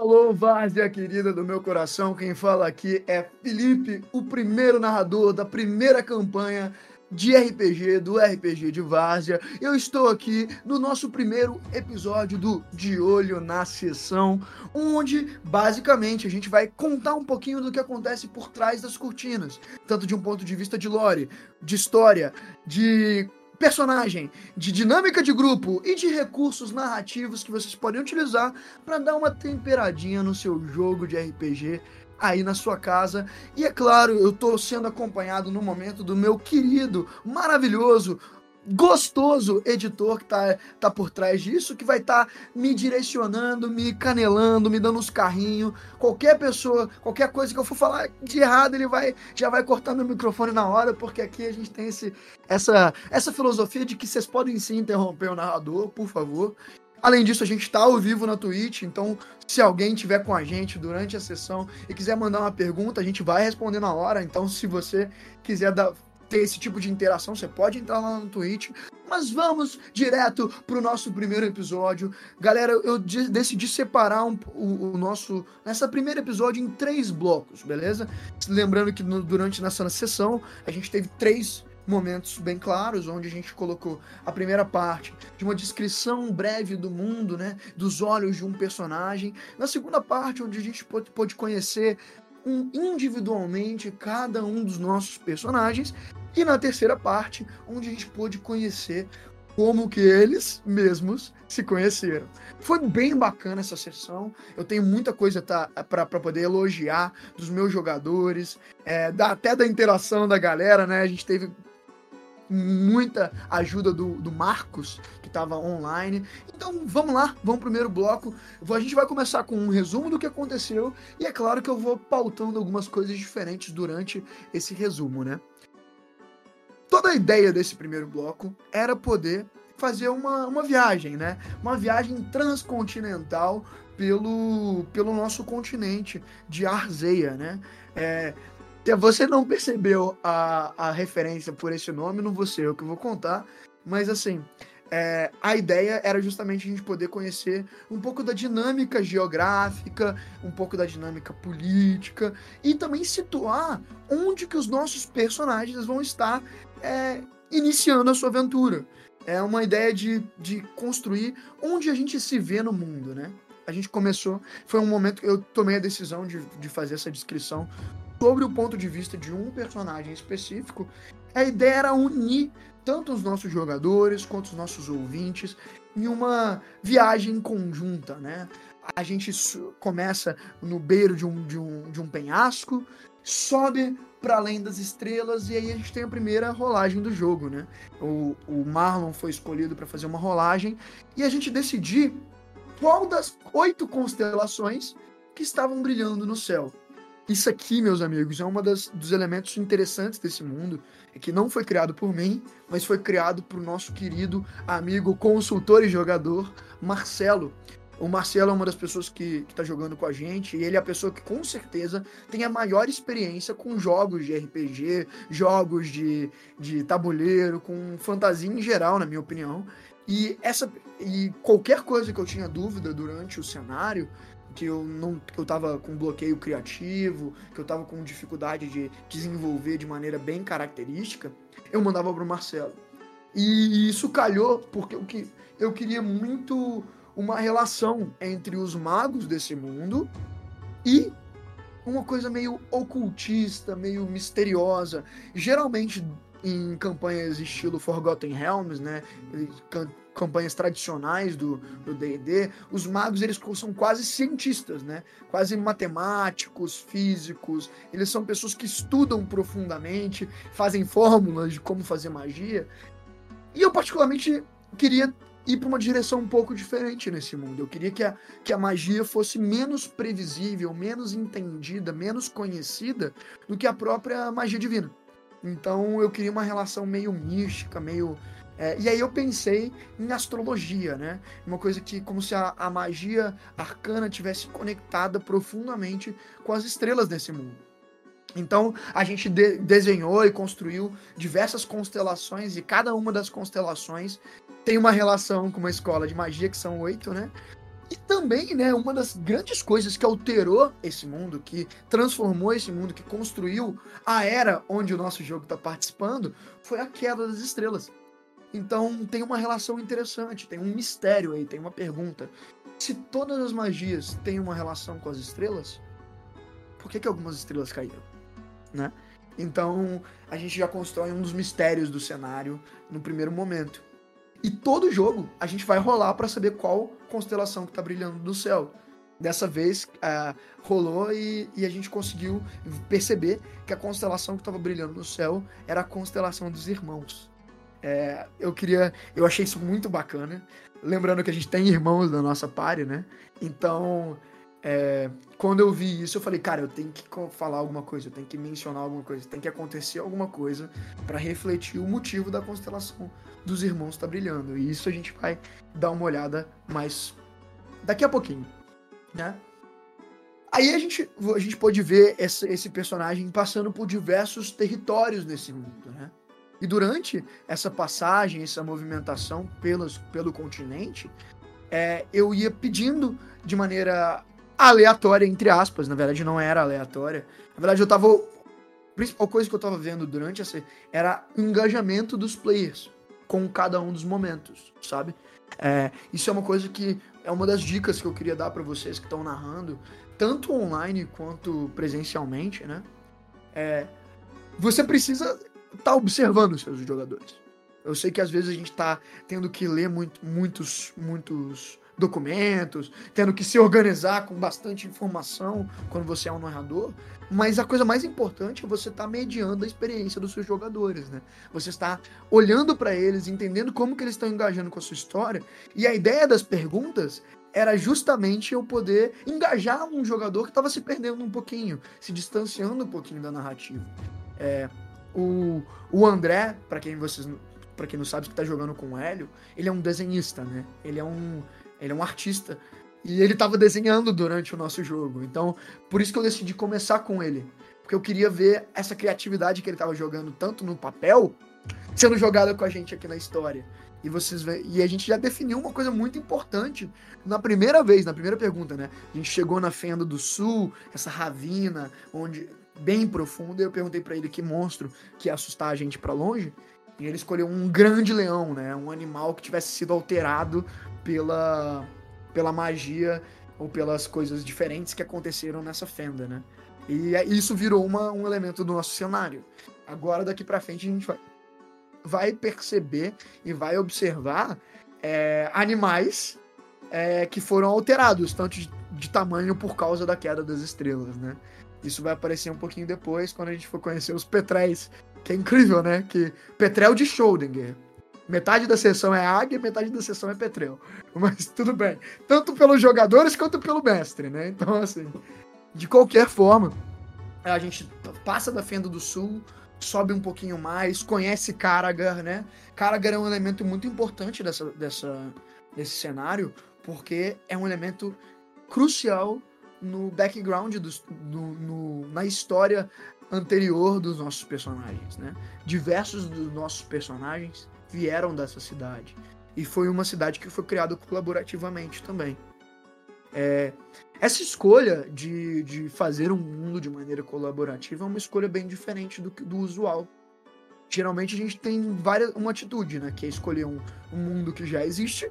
Alô, Várzea querida do meu coração, quem fala aqui é Felipe, o primeiro narrador da primeira campanha de RPG, do RPG de Várzea. Eu estou aqui no nosso primeiro episódio do De Olho na Sessão, onde basicamente a gente vai contar um pouquinho do que acontece por trás das cortinas, tanto de um ponto de vista de lore, de história, de personagem, de dinâmica de grupo e de recursos narrativos que vocês podem utilizar para dar uma temperadinha no seu jogo de RPG aí na sua casa. E é claro, eu estou sendo acompanhado no momento do meu querido, maravilhoso, gostoso editor que tá, tá por trás disso, que vai estar tá me direcionando, me canelando, me dando uns carrinhos. Qualquer pessoa, qualquer coisa que eu for falar de errado, ele vai já vai cortar meu microfone na hora, porque aqui a gente tem esse, essa, essa filosofia de que vocês podem sim interromper o narrador, por favor. Além disso, a gente está ao vivo na Twitch, então se alguém tiver com a gente durante a sessão e quiser mandar uma pergunta, a gente vai responder na hora. Então, se você quiser dar, ter esse tipo de interação, você pode entrar lá no Twitch. Mas vamos direto pro nosso primeiro episódio. Galera, eu decidi separar um, o, o, nosso nessa primeiro episódio em três blocos, beleza? Lembrando que no, durante nessa sessão a gente teve três momentos bem claros, onde a gente colocou a primeira parte de uma descrição breve do mundo, né, dos olhos de um personagem. Na segunda parte, onde a gente pôde conhecer um, individualmente cada um dos nossos personagens. E na terceira parte, onde a gente pôde conhecer como que eles mesmos se conheceram. Foi bem bacana essa sessão. Eu tenho muita coisa tá, para poder elogiar dos meus jogadores, é, da, até da interação da galera, né? A gente teve muita ajuda do, do Marcos, que estava online. Então vamos lá, vamos primeiro bloco. A gente vai começar com um resumo do que aconteceu e é claro que eu vou pautando algumas coisas diferentes durante esse resumo, né? Toda a ideia desse primeiro bloco era poder fazer uma, uma viagem, né? Uma viagem transcontinental pelo, pelo nosso continente de Arzeia, né? É, você não percebeu a, a referência por esse nome, não vou ser eu que vou contar, mas assim, é, a ideia era justamente a gente poder conhecer um pouco da dinâmica geográfica, um pouco da dinâmica política e também situar onde que os nossos personagens vão estar é, iniciando a sua aventura. É uma ideia de, de construir onde a gente se vê no mundo, né? A gente começou, foi um momento que eu tomei a decisão de, de fazer essa descrição sobre o ponto de vista de um personagem específico, a ideia era unir tanto os nossos jogadores quanto os nossos ouvintes em uma viagem conjunta, né? A gente começa no beiro de um, de um, de um penhasco, sobe para além das estrelas e aí a gente tem a primeira rolagem do jogo, né? O, o Marlon foi escolhido para fazer uma rolagem e a gente decidir qual das oito constelações que estavam brilhando no céu. Isso aqui, meus amigos, é um dos elementos interessantes desse mundo, é que não foi criado por mim, mas foi criado por nosso querido amigo consultor e jogador Marcelo. O Marcelo é uma das pessoas que está jogando com a gente, e ele é a pessoa que com certeza tem a maior experiência com jogos de RPG, jogos de, de tabuleiro, com fantasia em geral, na minha opinião. E essa e qualquer coisa que eu tinha dúvida durante o cenário, que eu não que eu tava com bloqueio criativo, que eu tava com dificuldade de desenvolver de maneira bem característica, eu mandava pro Marcelo. E isso calhou porque eu, eu queria muito uma relação entre os magos desse mundo e uma coisa meio ocultista, meio misteriosa. Geralmente em campanhas estilo Forgotten Realms, né? campanhas tradicionais do D&D, os magos eles são quase cientistas, né? Quase matemáticos, físicos. Eles são pessoas que estudam profundamente, fazem fórmulas de como fazer magia. E eu particularmente queria ir para uma direção um pouco diferente nesse mundo. Eu queria que a, que a magia fosse menos previsível, menos entendida, menos conhecida do que a própria magia divina. Então eu queria uma relação meio mística, meio é, e aí eu pensei em astrologia, né? Uma coisa que, como se a, a magia arcana tivesse conectada profundamente com as estrelas desse mundo. Então a gente de desenhou e construiu diversas constelações e cada uma das constelações tem uma relação com uma escola de magia que são oito, né? E também, né, uma das grandes coisas que alterou esse mundo, que transformou esse mundo, que construiu a era onde o nosso jogo está participando, foi a queda das estrelas. Então tem uma relação interessante, tem um mistério aí, tem uma pergunta. Se todas as magias têm uma relação com as estrelas, por que, que algumas estrelas caíram? Né? Então a gente já constrói um dos mistérios do cenário no primeiro momento. E todo jogo a gente vai rolar para saber qual constelação que está brilhando no céu. Dessa vez uh, rolou e, e, a gente conseguiu perceber que a constelação que estava brilhando no céu era a constelação dos irmãos. É, eu queria. Eu achei isso muito bacana. Lembrando que a gente tem irmãos da nossa party, né? Então, é, quando eu vi isso, eu falei, cara, eu tenho que falar alguma coisa, eu tenho que mencionar alguma coisa, tem que acontecer alguma coisa para refletir o motivo da constelação dos irmãos tá brilhando. E isso a gente vai dar uma olhada mais daqui a pouquinho, né? Aí a gente, a gente pode ver esse, esse personagem passando por diversos territórios nesse mundo, né? E durante essa passagem, essa movimentação pelos, pelo continente, é, eu ia pedindo de maneira aleatória, entre aspas, na verdade não era aleatória. Na verdade eu tava. A principal coisa que eu tava vendo durante essa era o engajamento dos players com cada um dos momentos, sabe? É, isso é uma coisa que é uma das dicas que eu queria dar para vocês que estão narrando, tanto online quanto presencialmente, né? É, você precisa tá observando os seus jogadores. Eu sei que às vezes a gente tá tendo que ler muito, muitos, muitos documentos, tendo que se organizar com bastante informação quando você é um narrador, mas a coisa mais importante é você estar tá mediando a experiência dos seus jogadores, né? Você está olhando para eles, entendendo como que eles estão engajando com a sua história, e a ideia das perguntas era justamente eu poder engajar um jogador que estava se perdendo um pouquinho, se distanciando um pouquinho da narrativa. É, o, o André, para quem vocês para quem não sabe que tá jogando com o Hélio, ele é um desenhista, né? Ele é um ele é um artista e ele tava desenhando durante o nosso jogo. Então, por isso que eu decidi começar com ele, porque eu queria ver essa criatividade que ele tava jogando tanto no papel sendo jogada com a gente aqui na história. E vocês vê, e a gente já definiu uma coisa muito importante na primeira vez, na primeira pergunta, né? A gente chegou na Fenda do Sul, essa ravina, onde bem profunda. Eu perguntei para ele que monstro que ia assustar a gente para longe. E ele escolheu um grande leão, né? Um animal que tivesse sido alterado pela, pela magia ou pelas coisas diferentes que aconteceram nessa fenda, né? E é, isso virou uma, um elemento do nosso cenário. Agora, daqui para frente, a gente vai, vai perceber e vai observar é, animais é, que foram alterados, tanto de, de tamanho por causa da queda das estrelas, né? Isso vai aparecer um pouquinho depois, quando a gente for conhecer os Petréis. Que é incrível, né? Que Petrel de Schrödinger. Metade da sessão é águia, metade da sessão é Petrel. Mas tudo bem. Tanto pelos jogadores quanto pelo mestre, né? Então, assim, de qualquer forma, a gente passa da Fenda do Sul, sobe um pouquinho mais, conhece Karagar, né? Karagar é um elemento muito importante dessa, dessa, desse cenário, porque é um elemento crucial no background, do, no, no, na história anterior dos nossos personagens, né? Diversos dos nossos personagens vieram dessa cidade. E foi uma cidade que foi criada colaborativamente também. É, essa escolha de, de fazer um mundo de maneira colaborativa é uma escolha bem diferente do, do usual. Geralmente a gente tem várias, uma atitude, né? Que é escolher um, um mundo que já existe,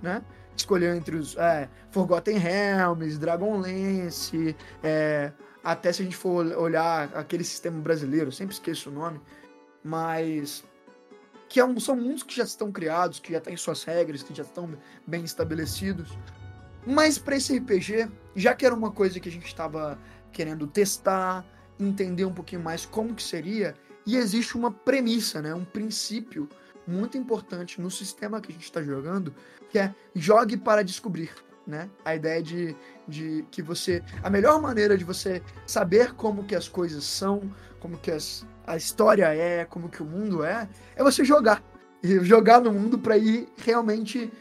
né? escolheu entre os é, Forgotten Realms, Dragonlance, é, até se a gente for olhar aquele sistema brasileiro, sempre esqueço o nome, mas que é são mundos que já estão criados, que já têm suas regras, que já estão bem estabelecidos. Mas para esse RPG, já que era uma coisa que a gente estava querendo testar, entender um pouquinho mais como que seria, e existe uma premissa, né, um princípio muito importante no sistema que a gente está jogando, que é jogue para descobrir. Né? A ideia de, de que você. A melhor maneira de você saber como que as coisas são, como que as, a história é, como que o mundo é, é você jogar. E jogar no mundo para ir realmente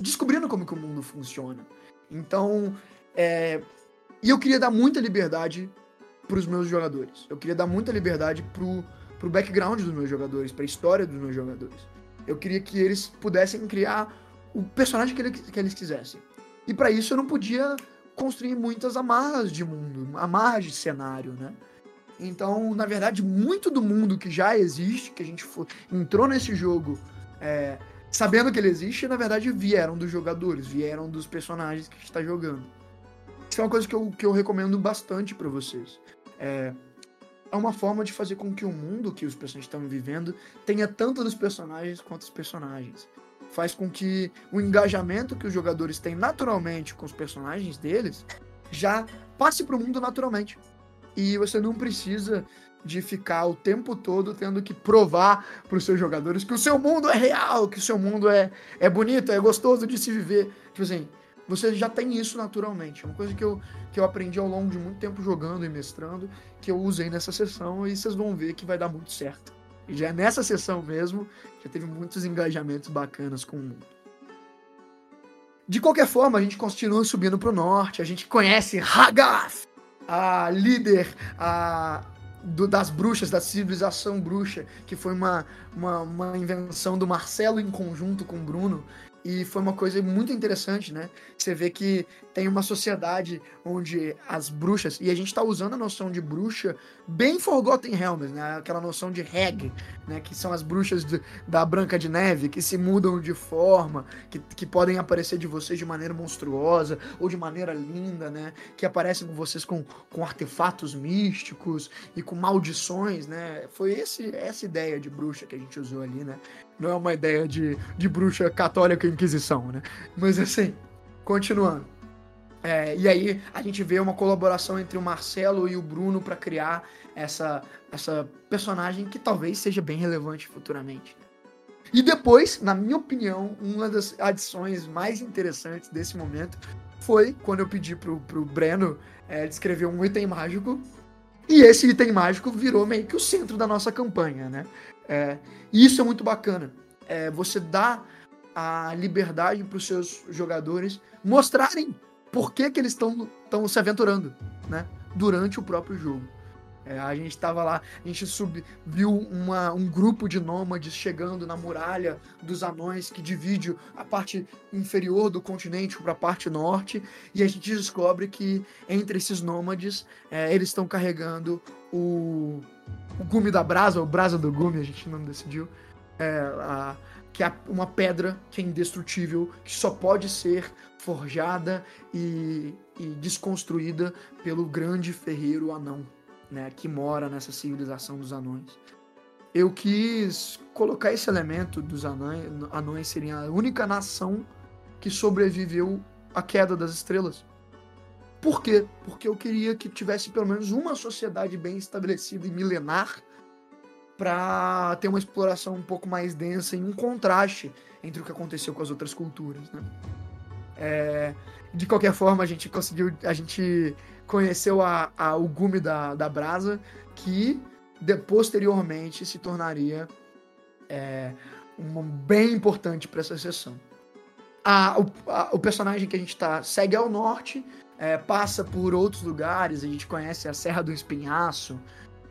descobrindo como que o mundo funciona. Então, é, e eu queria dar muita liberdade para os meus jogadores. Eu queria dar muita liberdade pro, pro background dos meus jogadores, para a história dos meus jogadores. Eu queria que eles pudessem criar o personagem que, ele, que eles quisessem. E para isso eu não podia construir muitas amarras de mundo, amarras de cenário, né? Então, na verdade, muito do mundo que já existe, que a gente entrou nesse jogo é, sabendo que ele existe, na verdade vieram dos jogadores, vieram dos personagens que a gente está jogando. Isso é uma coisa que eu, que eu recomendo bastante para vocês. É, é uma forma de fazer com que o mundo que os personagens estão vivendo tenha tanto dos personagens quanto os personagens. Faz com que o engajamento que os jogadores têm naturalmente com os personagens deles já passe para o mundo naturalmente. E você não precisa de ficar o tempo todo tendo que provar para os seus jogadores que o seu mundo é real, que o seu mundo é, é bonito, é gostoso de se viver. Tipo assim, você já tem isso naturalmente. É uma coisa que eu, que eu aprendi ao longo de muito tempo jogando e mestrando, que eu usei nessa sessão e vocês vão ver que vai dar muito certo. E já é nessa sessão mesmo, já teve muitos engajamentos bacanas com o mundo. De qualquer forma, a gente continua subindo para o norte, a gente conhece Hagath, a líder, a, do, das bruxas, da civilização bruxa, que foi uma, uma, uma, invenção do Marcelo em conjunto com o Bruno. E foi uma coisa muito interessante, né? Você vê que tem uma sociedade onde as bruxas, e a gente está usando a noção de bruxa bem Forgotten Realms, né? Aquela noção de reg, né? Que são as bruxas de, da Branca de Neve, que se mudam de forma, que, que podem aparecer de vocês de maneira monstruosa ou de maneira linda, né? Que aparecem com vocês com, com artefatos místicos e com maldições, né? Foi esse, essa ideia de bruxa que a gente usou ali, né? Não é uma ideia de, de bruxa católica inquisição, né? Mas assim, continuando. É, e aí a gente vê uma colaboração entre o Marcelo e o Bruno para criar essa, essa personagem que talvez seja bem relevante futuramente. E depois, na minha opinião, uma das adições mais interessantes desse momento foi quando eu pedi pro, pro Breno é, descrever um item mágico. E esse item mágico virou meio que o centro da nossa campanha, né? É, e isso é muito bacana. É, você dá a liberdade para os seus jogadores mostrarem por que, que eles estão se aventurando, né? Durante o próprio jogo. É, a gente estava lá, a gente sub, viu uma, um grupo de nômades chegando na muralha dos anões que divide a parte inferior do continente para a parte norte, e a gente descobre que entre esses nômades é, eles estão carregando o, o gume da brasa, ou brasa do gume, a gente não decidiu, é, a, que é uma pedra que é indestrutível, que só pode ser forjada e, e desconstruída pelo grande ferreiro anão, né, que mora nessa civilização dos anões. Eu quis colocar esse elemento dos anões, anões serem a única nação que sobreviveu à queda das estrelas. Por quê? Porque eu queria que tivesse pelo menos uma sociedade bem estabelecida e milenar para ter uma exploração um pouco mais densa e um contraste entre o que aconteceu com as outras culturas, né? É, de qualquer forma, a gente conseguiu, a gente conheceu a, a, o gume da, da brasa, que de, posteriormente se tornaria é, um, bem importante para essa sessão. A, o, a, o, personagem que a gente tá segue ao norte, é, passa por outros lugares, a gente conhece a Serra do Espinhaço,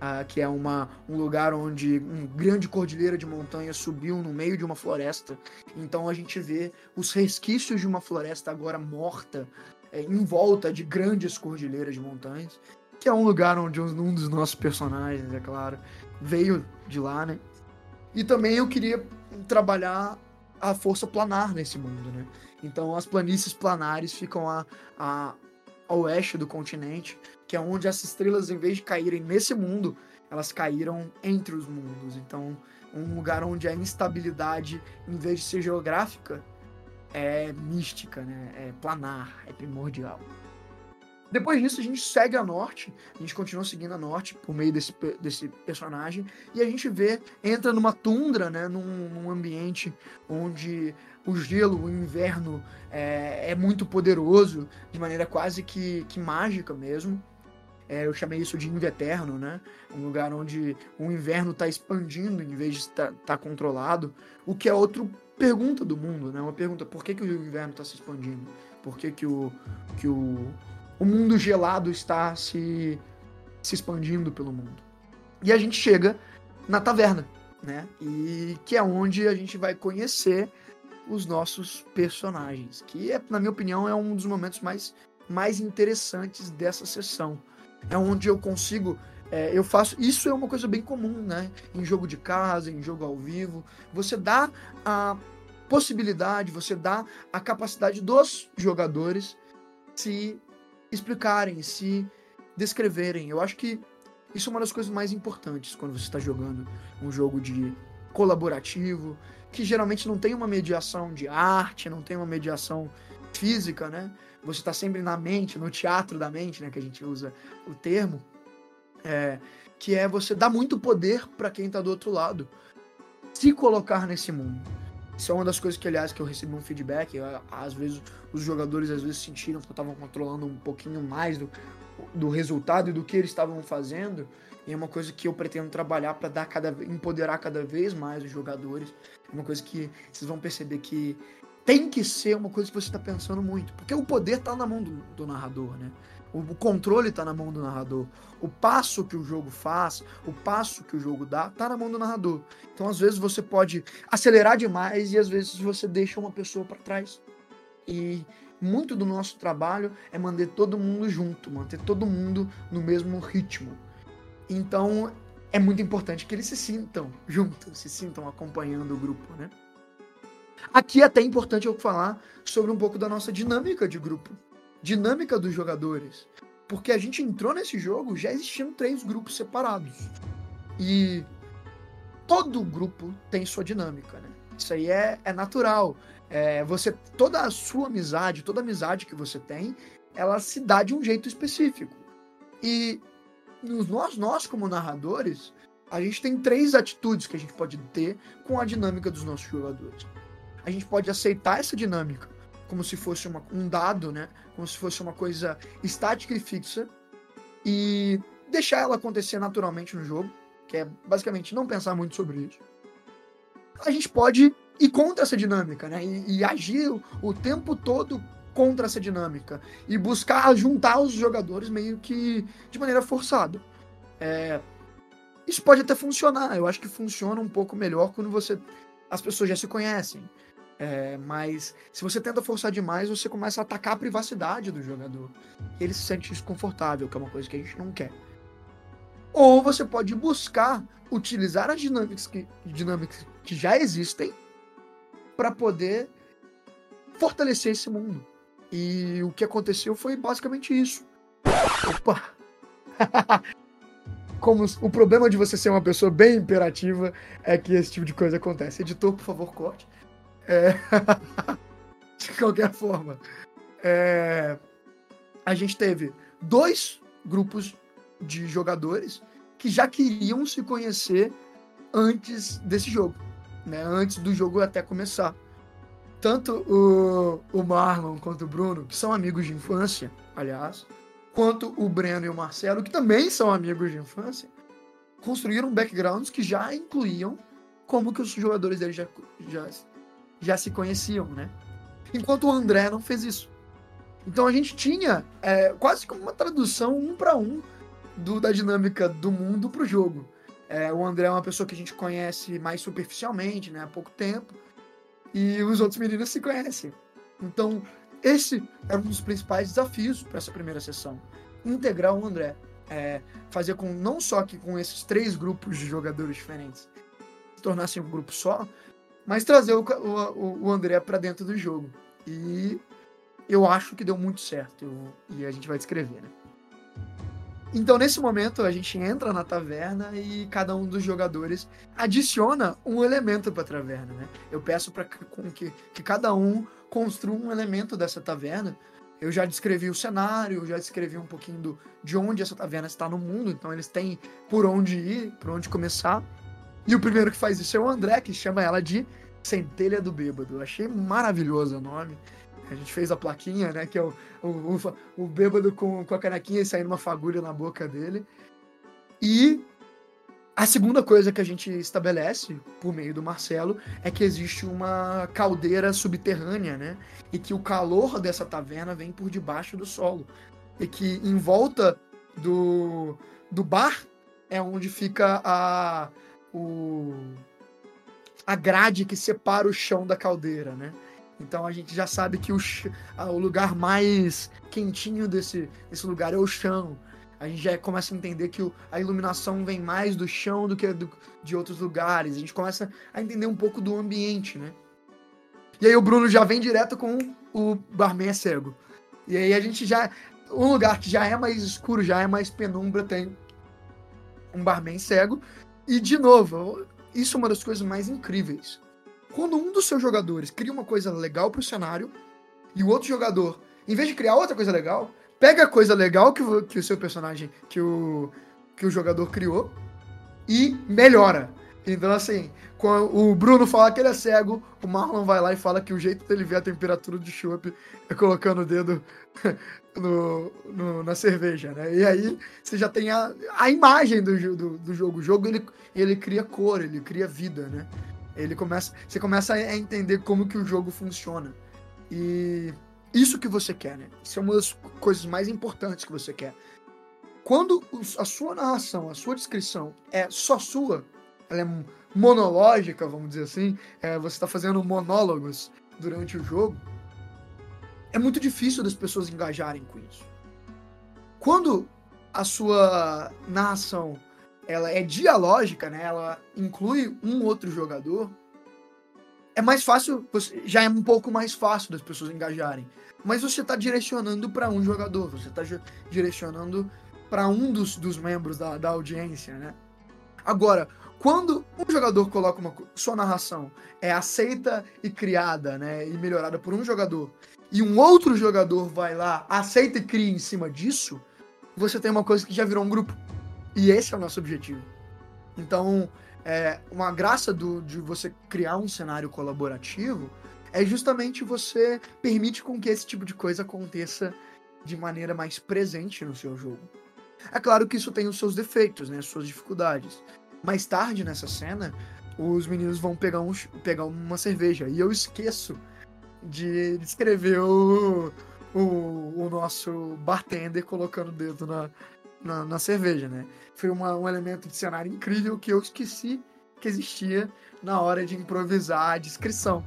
uh, que é uma, um lugar onde uma grande cordilheira de montanhas subiu no meio de uma floresta. Então a gente vê os resquícios de uma floresta agora morta, é, em volta de grandes cordilheiras de montanhas, que é um lugar onde um dos nossos personagens, é claro, veio de lá, né? E também eu queria trabalhar a força planar nesse mundo, né? Então as planícies planares ficam a, a, oeste do continente, que é onde as estrelas, em vez de caírem nesse mundo, elas caíram entre os mundos. Então, um lugar onde a instabilidade, em vez de ser geográfica, é mística, né? É planar, é primordial. Depois disso, a gente segue a norte, a gente continua seguindo a norte por meio desse, desse personagem, e a gente vê, entra numa tundra, né? Num, num ambiente onde o gelo, o inverno é, é, muito poderoso, de maneira quase que, que mágica mesmo. É, eu chamei isso de inverno, né? Um lugar onde o inverno está expandindo em vez de estar tá, tá controlado. O que é outra pergunta do mundo, né? Uma pergunta, por que, que o inverno está se expandindo? Por que, que, o, que o, o mundo gelado está se, se expandindo pelo mundo? E a gente chega na taverna, né? E que é onde a gente vai conhecer os nossos personagens, que é, na minha opinião é um dos momentos mais, mais interessantes dessa sessão. É onde eu consigo é, eu faço. Isso é uma coisa bem comum, né? Em jogo de casa, em jogo ao vivo. Você dá a possibilidade, você dá a capacidade dos jogadores se explicarem, se descreverem. Eu acho que isso é uma das coisas mais importantes quando você está jogando um jogo de colaborativo, que geralmente não tem uma mediação de arte, não tem uma mediação física, né? Você está sempre na mente, no teatro da mente, né? Que a gente usa o termo. É, que é você dar muito poder para quem está do outro lado. Se colocar nesse mundo. Isso é uma das coisas que, aliás, que eu recebi um feedback. Às vezes, os jogadores às vezes sentiram que eu controlando um pouquinho mais do, do resultado e do que eles estavam fazendo. E é uma coisa que eu pretendo trabalhar para dar cada empoderar cada vez mais os jogadores. É uma coisa que vocês vão perceber que tem que ser uma coisa que você está pensando muito, porque o poder está na mão do, do narrador, né? O controle está na mão do narrador. O passo que o jogo faz, o passo que o jogo dá, está na mão do narrador. Então, às vezes, você pode acelerar demais e às vezes você deixa uma pessoa para trás. E muito do nosso trabalho é manter todo mundo junto, manter todo mundo no mesmo ritmo. Então, é muito importante que eles se sintam juntos, se sintam acompanhando o grupo, né? Aqui é até importante eu falar sobre um pouco da nossa dinâmica de grupo dinâmica dos jogadores. Porque a gente entrou nesse jogo já existindo três grupos separados. E todo grupo tem sua dinâmica, né? Isso aí é, é natural. É, você toda a sua amizade, toda amizade que você tem, ela se dá de um jeito específico. E nós, nós como narradores, a gente tem três atitudes que a gente pode ter com a dinâmica dos nossos jogadores. A gente pode aceitar essa dinâmica como se fosse uma, um dado, né? Como se fosse uma coisa estática e fixa e deixar ela acontecer naturalmente no jogo, que é basicamente não pensar muito sobre isso. A gente pode ir contra essa dinâmica, né? E, e agir o, o tempo todo contra essa dinâmica e buscar juntar os jogadores meio que de maneira forçada. É, isso pode até funcionar. Eu acho que funciona um pouco melhor quando você as pessoas já se conhecem. É, mas se você tenta forçar demais, você começa a atacar a privacidade do jogador. Ele se sente desconfortável, que é uma coisa que a gente não quer. Ou você pode buscar utilizar as dinâmicas que, dinâmicas que já existem para poder fortalecer esse mundo. E o que aconteceu foi basicamente isso. Opa! Como o problema de você ser uma pessoa bem imperativa é que esse tipo de coisa acontece. Editor, por favor, corte. É... de qualquer forma, é... a gente teve dois grupos de jogadores que já queriam se conhecer antes desse jogo, né? Antes do jogo até começar. Tanto o, o Marlon quanto o Bruno, que são amigos de infância, aliás, quanto o Breno e o Marcelo, que também são amigos de infância, construíram backgrounds que já incluíam como que os jogadores deles já, já já se conheciam, né? Enquanto o André não fez isso. Então a gente tinha é, quase como uma tradução um para um do, da dinâmica do mundo para o jogo. É, o André é uma pessoa que a gente conhece mais superficialmente, né, há pouco tempo, e os outros meninos se conhecem. Então esse era um dos principais desafios para essa primeira sessão, integrar o André, é, fazer com não só que com esses três grupos de jogadores diferentes se tornassem um grupo só, mas trazer o, o, o André para dentro do jogo. E eu acho que deu muito certo. Eu, e a gente vai descrever, né? Então, nesse momento, a gente entra na taverna e cada um dos jogadores adiciona um elemento para a taverna, né? Eu peço para que, que cada um construa um elemento dessa taverna. Eu já descrevi o cenário, já descrevi um pouquinho do, de onde essa taverna está no mundo, então eles têm por onde ir, por onde começar. E o primeiro que faz isso é o André, que chama ela de Centelha do Bêbado. Eu achei maravilhoso o nome. A gente fez a plaquinha, né? Que é o, o, o, bêbado com, com a canequinha e saindo uma fagulha na boca dele. E a segunda coisa que a gente estabelece, por meio do Marcelo, é que existe uma caldeira subterrânea, né? E que o calor dessa taverna vem por debaixo do solo. E que em volta do, do bar é onde fica a, o, a grade que separa o chão da caldeira, né? Então a gente já sabe que o, o lugar mais quentinho desse, desse lugar é o chão. A gente já começa a entender que o, a iluminação vem mais do chão do que do, de outros lugares. A gente começa a entender um pouco do ambiente, né? E aí o Bruno já vem direto com o barman é cego. E aí a gente já. Um lugar que já é mais escuro, já é mais penumbra, tem um barman cego. E, de novo, isso é uma das coisas mais incríveis. Quando um dos seus jogadores cria uma coisa legal pro cenário, e o outro jogador, em vez de criar outra coisa legal, pega a coisa legal que, o, que o seu personagem, que o, que o jogador criou, e melhora. Então, assim, quando o Bruno fala que ele é cego, o Marlon vai lá e fala que o jeito dele ver a temperatura do chopp é colocando o dedo no, no, na cerveja, né? E aí você já tem a, a imagem do, do, do, jogo. O jogo ele, ele cria cor, ele cria vida, né? Ele começa, você começa a entender como que o jogo funciona. E isso que você quer, né? Isso é uma das coisas mais importantes que você quer. Quando a sua narração, a sua descrição é só sua, ela é monológica, vamos dizer assim, é, você está fazendo monólogos durante o jogo, é muito difícil das pessoas engajarem com isso. Quando a sua narração ela é dialógica, né? Ela inclui um outro jogador. É mais fácil, já é um pouco mais fácil das pessoas engajarem. Mas você está direcionando para um jogador, você está direcionando para um dos, dos membros da, da audiência, né? Agora, quando um jogador coloca uma sua narração é aceita e criada, né, e melhorada por um jogador, e um outro jogador vai lá, aceita e cria em cima disso, você tem uma coisa que já virou um grupo. E esse é o nosso objetivo. Então, é, uma graça do, de você criar um cenário colaborativo é justamente você permite com que esse tipo de coisa aconteça de maneira mais presente no seu jogo. É claro que isso tem os seus defeitos, né, as suas dificuldades. Mais tarde nessa cena, os meninos vão pegar, um, pegar uma cerveja e eu esqueço de descrever o, o, o nosso bartender colocando o dedo na, na, na cerveja, né? Foi uma, um elemento de cenário incrível que eu esqueci que existia na hora de improvisar a descrição.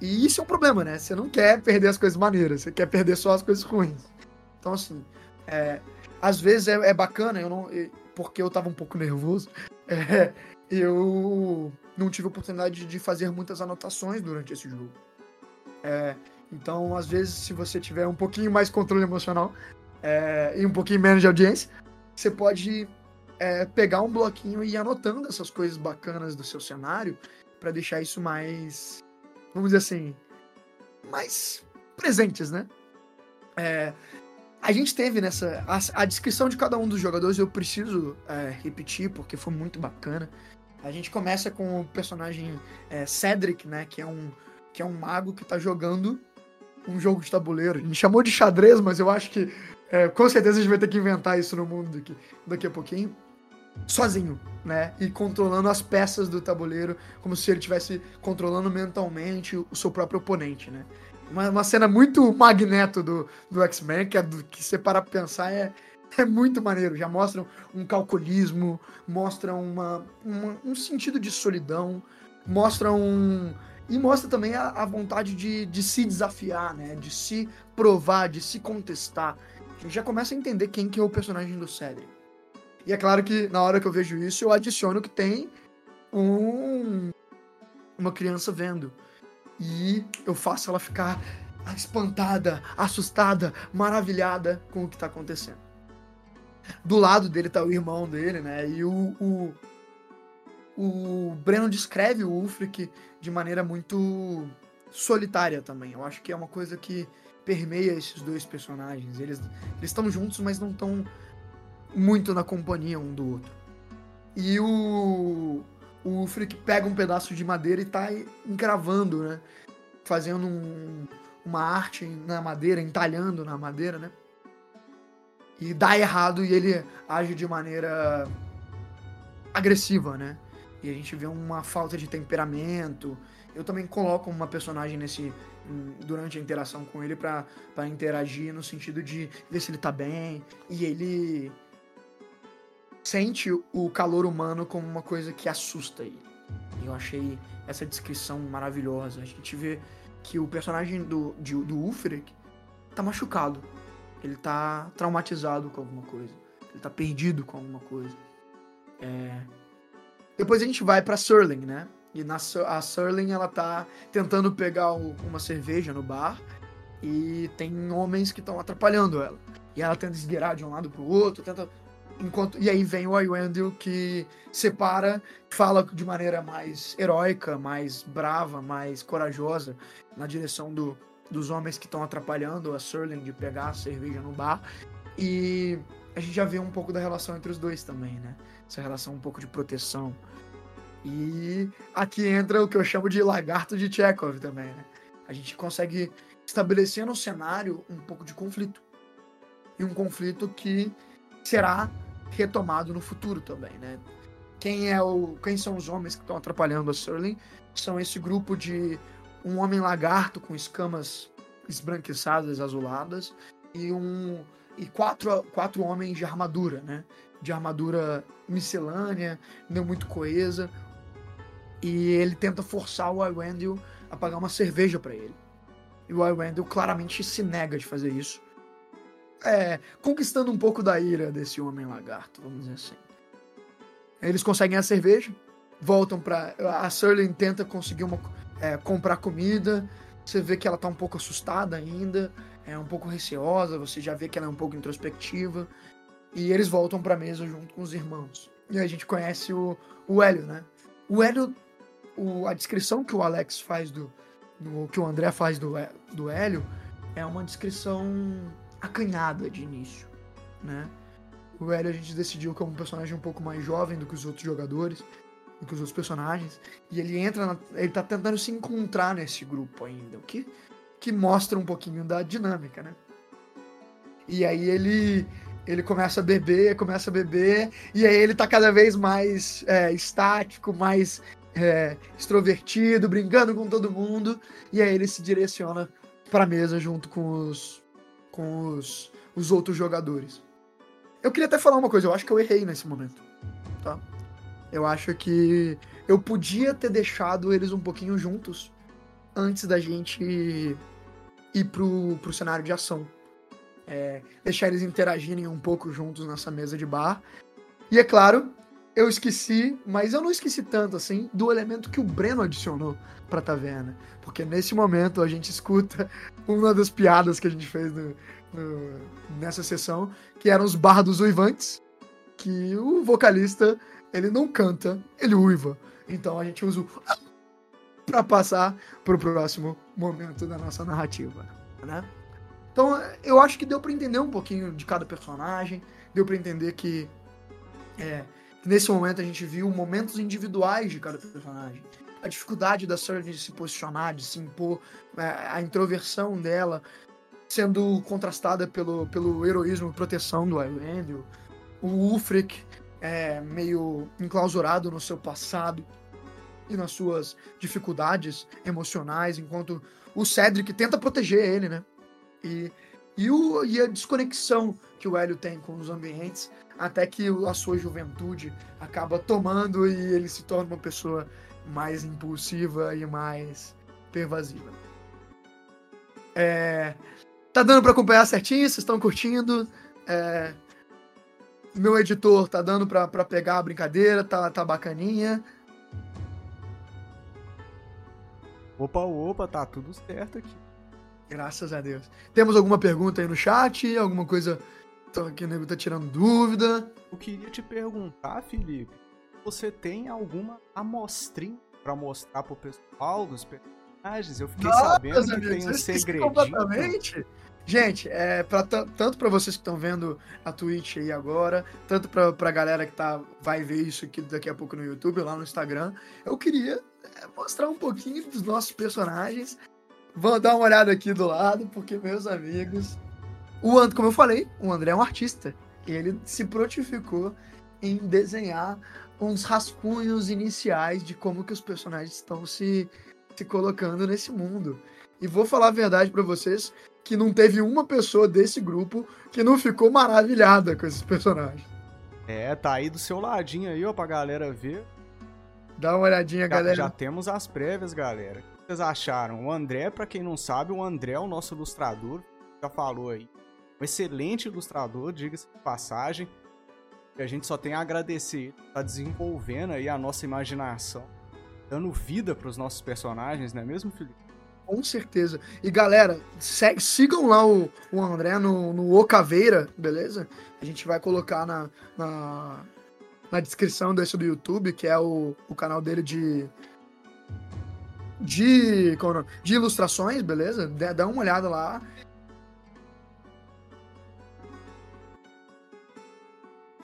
E isso é um problema, né? Você não quer perder as coisas maneiras, você quer perder só as coisas ruins. Então, assim, é, às vezes é, é bacana, eu não, porque eu tava um pouco nervoso, é, eu não tive oportunidade de fazer muitas anotações durante esse jogo. É, então, às vezes, se você tiver um pouquinho mais controle emocional, é, e um pouquinho menos de audiência, você pode é, pegar um bloquinho e ir anotando essas coisas bacanas do seu cenário para deixar isso mais, vamos dizer assim, mais presentes, né? É, a gente teve nessa. A, a, descrição de cada um dos jogadores eu preciso é, repetir, porque foi muito bacana. A gente começa com o personagem é, Cedric, né? Que é um, que é um mago que tá jogando um jogo de tabuleiro. A gente chamou de xadrez, mas eu acho que é, com certeza a gente vai ter que inventar isso no mundo daqui, daqui a pouquinho. Sozinho, né? E controlando as peças do tabuleiro, como se ele estivesse controlando mentalmente o seu próprio oponente, né? Uma, uma cena muito magneto do, do X-Men, que, é do, que você para pensar é, é muito maneiro. Já mostram um calculismo, mostram uma, uma, um sentido de solidão, mostram um, e mostra também a, a vontade de, de se desafiar, né? De se provar, de se contestar já começa a entender quem que é o personagem do Cedric. E é claro que na hora que eu vejo isso, eu adiciono que tem um, uma criança vendo. E eu faço ela ficar espantada, assustada, maravilhada com o que está acontecendo. Do lado dele tá o irmão dele, né? E o, o, o Breno descreve o Ulfric de maneira muito solitária também. Eu acho que é uma coisa que permeia esses dois personagens. Eles estão juntos, mas não estão muito na companhia um do outro. E o, o Frick pega um pedaço de madeira e tá encravando, né? Fazendo um, uma arte na madeira, entalhando na madeira, né? E dá errado e ele age de maneira agressiva, né? E a gente vê uma falta de temperamento. Eu também coloco uma personagem nesse, durante a interação com ele para interagir no sentido de ver se ele tá bem e ele sente o calor humano como uma coisa que assusta ele. Eu achei essa descrição maravilhosa. A gente vê que o personagem do, de, do Ulfric tá machucado. Ele tá traumatizado com alguma coisa. Ele tá perdido com alguma coisa. É... Depois a gente vai pra Surling, né? E na, a Surling, ela tá tentando pegar o, uma cerveja no bar. E tem homens que estão atrapalhando ela. E ela tenta esgueirar de um lado pro outro, tenta Enquanto, e aí vem o Iwendel que separa, fala de maneira mais heróica, mais brava, mais corajosa na direção do, dos homens que estão atrapalhando a Surling de pegar a cerveja no bar. E a gente já vê um pouco da relação entre os dois também, né? Essa relação um pouco de proteção. E aqui entra o que eu chamo de lagarto de Chekhov também, né? A gente consegue estabelecer no cenário um pouco de conflito. E um conflito que será retomado no futuro também, né? Quem é o, quem são os homens que estão atrapalhando a Sterling? São esse grupo de um homem lagarto com escamas esbranquiçadas, azuladas e um e quatro, quatro homens de armadura, né? De armadura miscelânea, não muito coesa. E ele tenta forçar o Iwendel a pagar uma cerveja para ele. E o Iwendel claramente se nega de fazer isso é, conquistando um pouco da ira desse homem lagarto, vamos dizer assim. Eles conseguem a cerveja, voltam para A Surling tenta conseguir uma, é, comprar comida. Você vê que ela tá um pouco assustada ainda, é um pouco receosa, você já vê que ela é um pouco introspectiva. E eles voltam pra mesa junto com os irmãos. E a gente conhece o, o Hélio, né? O Hélio, o, a descrição que o Alex faz do. No, que o André faz do, do Hélio é uma descrição acanhada de início, né? O Hélio a gente decidiu como um personagem um pouco mais jovem do que os outros jogadores, do que os outros personagens, e ele entra, na, ele tá tentando se encontrar nesse grupo ainda, o que, que mostra um pouquinho da dinâmica, né? E aí ele ele começa a beber, começa a beber, e aí ele tá cada vez mais é, estático, mais é, extrovertido, brincando com todo mundo, e aí ele se direciona pra mesa junto com os, com os, os outros jogadores. Eu queria até falar uma coisa, eu acho que eu errei nesse momento, tá? Eu acho que eu podia ter deixado eles um pouquinho juntos antes da gente ir pro, pro cenário de ação. É, deixar eles interagirem um pouco juntos nessa mesa de bar. E é claro, eu esqueci, mas eu não esqueci tanto assim, do elemento que o Breno adicionou pra taverna. Porque nesse momento a gente escuta uma das piadas que a gente fez no, no, nessa sessão, que eram os bardos uivantes, que o vocalista, ele não canta, ele uiva. Então a gente usa o para passar pro próximo momento da nossa narrativa, né? Então, eu acho que deu para entender um pouquinho de cada personagem, deu para entender que é, nesse momento a gente viu momentos individuais de cada personagem. A dificuldade da Surge de se posicionar, de se impor, é, a introversão dela sendo contrastada pelo, pelo heroísmo e proteção do Elendil. O Ulfric é meio enclausurado no seu passado e nas suas dificuldades emocionais, enquanto o Cedric tenta proteger ele, né? E, e, o, e a desconexão que o Hélio tem com os ambientes até que a sua juventude acaba tomando e ele se torna uma pessoa mais impulsiva e mais pervasiva. É, tá dando para acompanhar certinho? Vocês estão curtindo? É, meu editor tá dando para pegar a brincadeira, tá, tá bacaninha. Opa, opa, tá tudo certo aqui. Graças a Deus. Temos alguma pergunta aí no chat? Alguma coisa que o nego tá tirando dúvida. Eu queria te perguntar, Felipe, você tem alguma amostrinha para mostrar pro pessoal dos personagens? Eu fiquei Nossa, sabendo que amigos, tem um segredinho. Completamente. Gente, é, pra, tanto para vocês que estão vendo a Twitch aí agora, tanto pra, pra galera que tá, vai ver isso aqui daqui a pouco no YouTube, lá no Instagram, eu queria é, mostrar um pouquinho dos nossos personagens. Vou dar uma olhada aqui do lado, porque meus amigos, o And, como eu falei, o André é um artista. E ele se prontificou em desenhar uns rascunhos iniciais de como que os personagens estão se, se colocando nesse mundo. E vou falar a verdade para vocês que não teve uma pessoa desse grupo que não ficou maravilhada com esses personagens. É, tá aí do seu ladinho aí, ó, pra galera ver. Dá uma olhadinha, já, galera. Já temos as prévias, galera. Vocês acharam? O André, para quem não sabe, o André é o nosso ilustrador. Já falou aí. Um excelente ilustrador, diga-se de passagem. E a gente só tem a agradecer. Tá desenvolvendo aí a nossa imaginação. Dando vida para os nossos personagens, não é mesmo, Felipe? Com certeza. E galera, sigam lá o, o André no, no O Caveira, beleza? A gente vai colocar na, na, na descrição desse do YouTube, que é o, o canal dele de. De, é de ilustrações, beleza? Dá uma olhada lá.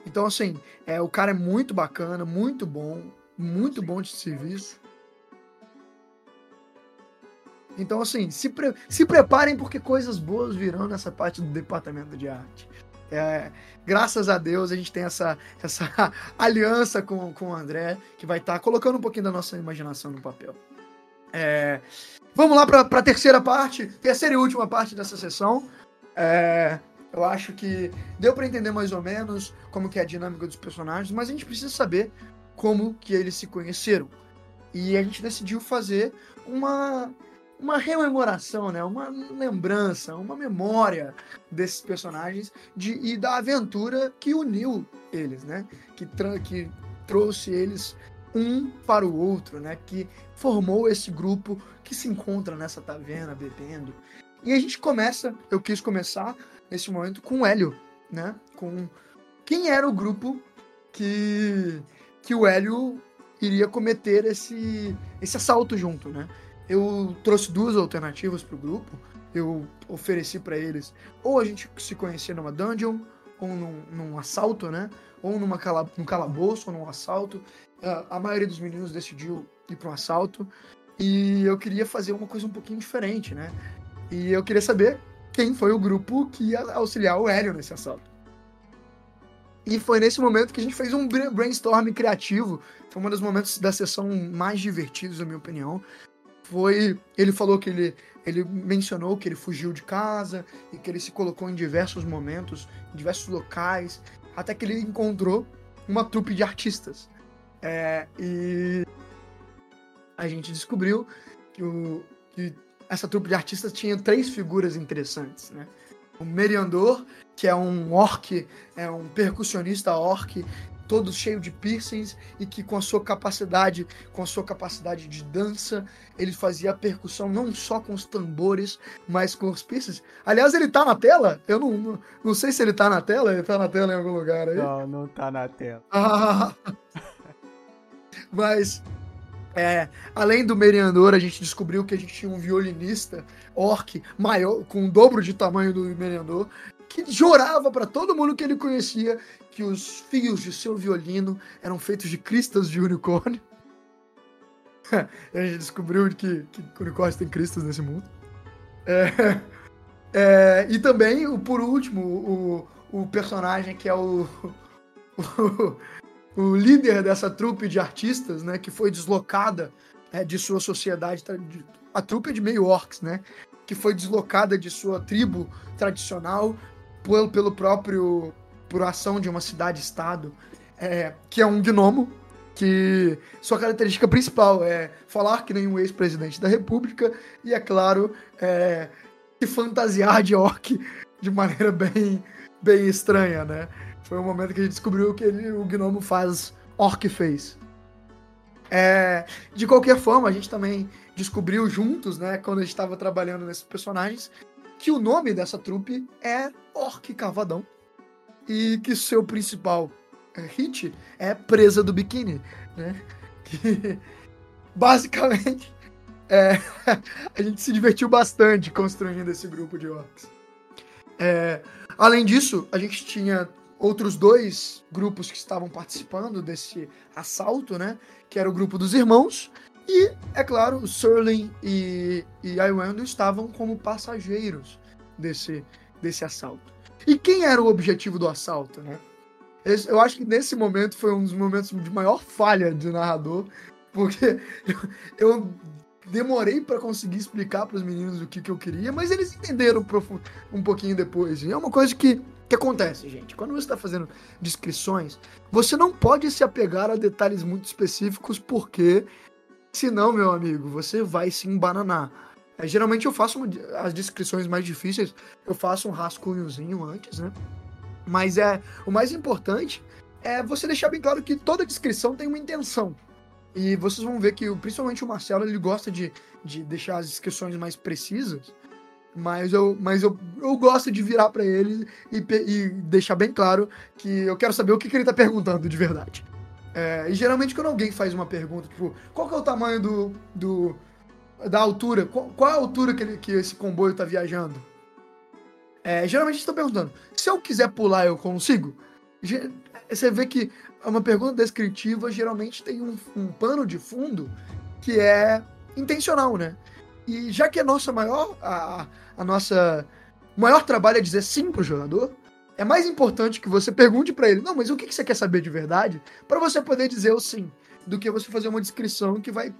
Então, assim, é, o cara é muito bacana, muito bom, muito bom de serviço. Então, assim, se, pre se preparem porque coisas boas virão nessa parte do departamento de arte. É, graças a Deus a gente tem essa, essa aliança com, com o André, que vai estar tá colocando um pouquinho da nossa imaginação no papel. É, vamos lá para a terceira parte, terceira e última parte dessa sessão. É, eu acho que deu para entender mais ou menos como que é a dinâmica dos personagens, mas a gente precisa saber como que eles se conheceram. E a gente decidiu fazer uma uma rememoração, né? uma lembrança, uma memória desses personagens de, e da aventura que uniu eles, né? que, que trouxe eles um para o outro, né? que formou esse grupo que se encontra nessa taverna bebendo. E a gente começa, eu quis começar nesse momento com o Hélio, né? com quem era o grupo que, que o Hélio iria cometer esse, esse assalto junto, né? eu trouxe duas alternativas pro grupo. Eu ofereci para eles ou a gente se conhecer numa dungeon, ou num, num assalto, né? Ou numa cala, num calabouço, ou num assalto. Uh, a maioria dos meninos decidiu ir para um assalto. E eu queria fazer uma coisa um pouquinho diferente, né? E eu queria saber quem foi o grupo que ia auxiliar o Hélio nesse assalto. E foi nesse momento que a gente fez um brainstorm criativo. Foi um dos momentos da sessão mais divertidos, na minha opinião foi. Ele falou que ele, ele mencionou que ele fugiu de casa e que ele se colocou em diversos momentos, em diversos locais, até que ele encontrou uma trupe de artistas. É, e a gente descobriu que, o, que essa trupe de artistas tinha três figuras interessantes, né? O Meriandor, que é um orc, é um percussionista orc todo cheio de piercings e que com a sua capacidade, com a sua capacidade de dança, ele fazia a percussão não só com os tambores, mas com os piercings. Aliás, ele tá na tela? Eu não, não, não sei se ele tá na tela, ele tá na tela em algum lugar aí. Não, não tá na tela. Ah, mas é, além do Meriandor, a gente descobriu que a gente tinha um violinista orc maior, com o dobro de tamanho do Meriandor, que jurava para todo mundo que ele conhecia que os fios de seu violino eram feitos de cristas de unicórnio. a gente descobriu que, que unicórnios têm cristas nesse mundo. É, é, e também, por último, o, o personagem que é o, o, o, líder dessa trupe de artistas, né, que foi deslocada é, de sua sociedade, a trupe é de meio orcs, né, que foi deslocada de sua tribo tradicional pelo próprio por ação de uma cidade-estado, é, que é um gnomo, que sua característica principal é falar que nem um ex-presidente da república e, é claro, é, se fantasiar de orc de maneira bem, bem estranha, né? Foi um momento que a gente descobriu que ele, o gnomo faz orc face. É, de qualquer forma, a gente também descobriu juntos, né, quando a gente estava trabalhando nesses personagens, que o nome dessa trupe é Orc Cavadão e que seu principal é, hit é Presa do Biquíni, né? Que basicamente é, a gente se divertiu bastante construindo esse grupo de orcs. É, além disso, a gente tinha outros dois grupos que estavam participando desse assalto, né? Que era o grupo dos irmãos e, é claro, o Surling e, e Iwando estavam como passageiros desse, desse assalto. E quem era o objetivo do assalto, né? Eu acho que nesse momento foi um dos momentos de maior falha de narrador, porque eu demorei para conseguir explicar para os meninos o que, que eu queria, mas eles entenderam um pouquinho depois. E é uma coisa que, que acontece, gente. Quando você está fazendo descrições, você não pode se apegar a detalhes muito específicos, porque senão, meu amigo, você vai se embananar. É, geralmente eu faço as descrições mais difíceis, eu faço um rascunhozinho antes, né? Mas é o mais importante é você deixar bem claro que toda descrição tem uma intenção. E vocês vão ver que, principalmente o Marcelo, ele gosta de, de deixar as descrições mais precisas. Mas eu, mas eu, eu gosto de virar para ele e, e, deixar bem claro que eu quero saber o que, que ele tá perguntando de verdade. É, e geralmente quando alguém faz uma pergunta, tipo, qual que é o tamanho do, do da altura, qual, é a altura que, ele, que esse comboio tá viajando? É, geralmente estão perguntando, se eu quiser pular, eu consigo? Você vê que uma pergunta descritiva geralmente tem um, um pano de fundo que é intencional, né? E já que a nossa maior, a, a nossa maior trabalho é dizer sim pro jogador, é mais importante que você pergunte para ele, não, mas o que, que você quer saber de verdade, para você poder dizer o sim, do que você fazer uma descrição que vai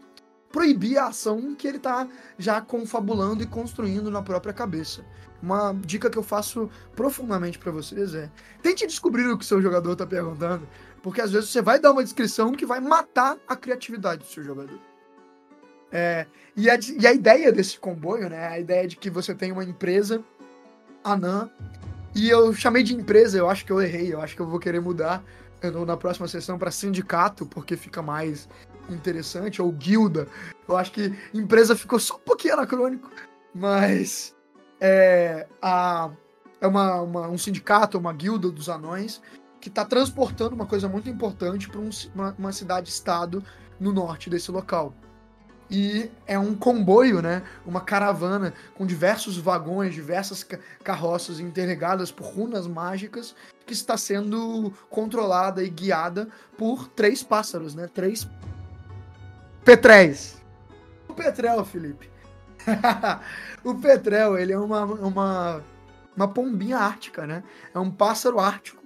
proibir a ação que ele tá já confabulando e construindo na própria cabeça. Uma dica que eu faço profundamente para vocês é: tente descobrir o que seu jogador tá perguntando. Porque às vezes você vai dar uma descrição que vai matar a criatividade do seu jogador. É, e, a, e a ideia desse comboio, né? A ideia de que você tem uma empresa anã. E eu chamei de empresa, eu acho que eu errei, eu acho que eu vou querer mudar na próxima sessão para sindicato, porque fica mais interessante, ou guilda. Eu acho que empresa ficou só um pouquinho anacrônico, mas é, a, é uma, uma, um sindicato, uma guilda dos anões, que está transportando uma coisa muito importante para um, uma, uma cidade-estado no norte desse local. E é um comboio, né? Uma caravana com diversos vagões, diversas carroças interligadas por runas mágicas que está sendo controlada e guiada por três pássaros, né? Três petréis. O Petrel, Felipe. o Petrel, ele é uma, uma, uma pombinha ártica, né? É um pássaro ártico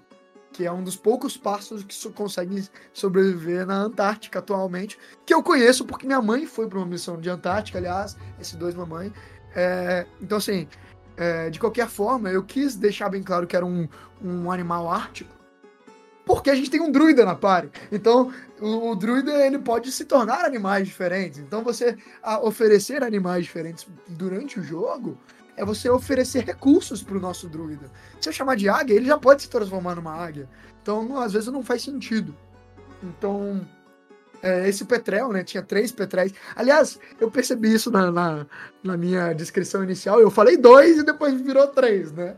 que é um dos poucos pássaros que so conseguem sobreviver na Antártica atualmente, que eu conheço porque minha mãe foi para uma missão de Antártica, aliás, esses dois mamãe. É, então, assim, é, de qualquer forma, eu quis deixar bem claro que era um, um animal ártico, porque a gente tem um druida na party. Então, o, o, druida ele pode se tornar animais diferentes. Então, você oferecer animais diferentes durante o jogo é você oferecer recursos para o nosso druida. Se eu chamar de águia, ele já pode se transformar numa águia. Então, às vezes, não faz sentido. Então, é, esse petrel, né? Tinha três petréis. Aliás, eu percebi isso na, na, na, minha descrição inicial. Eu falei dois e depois virou três, né?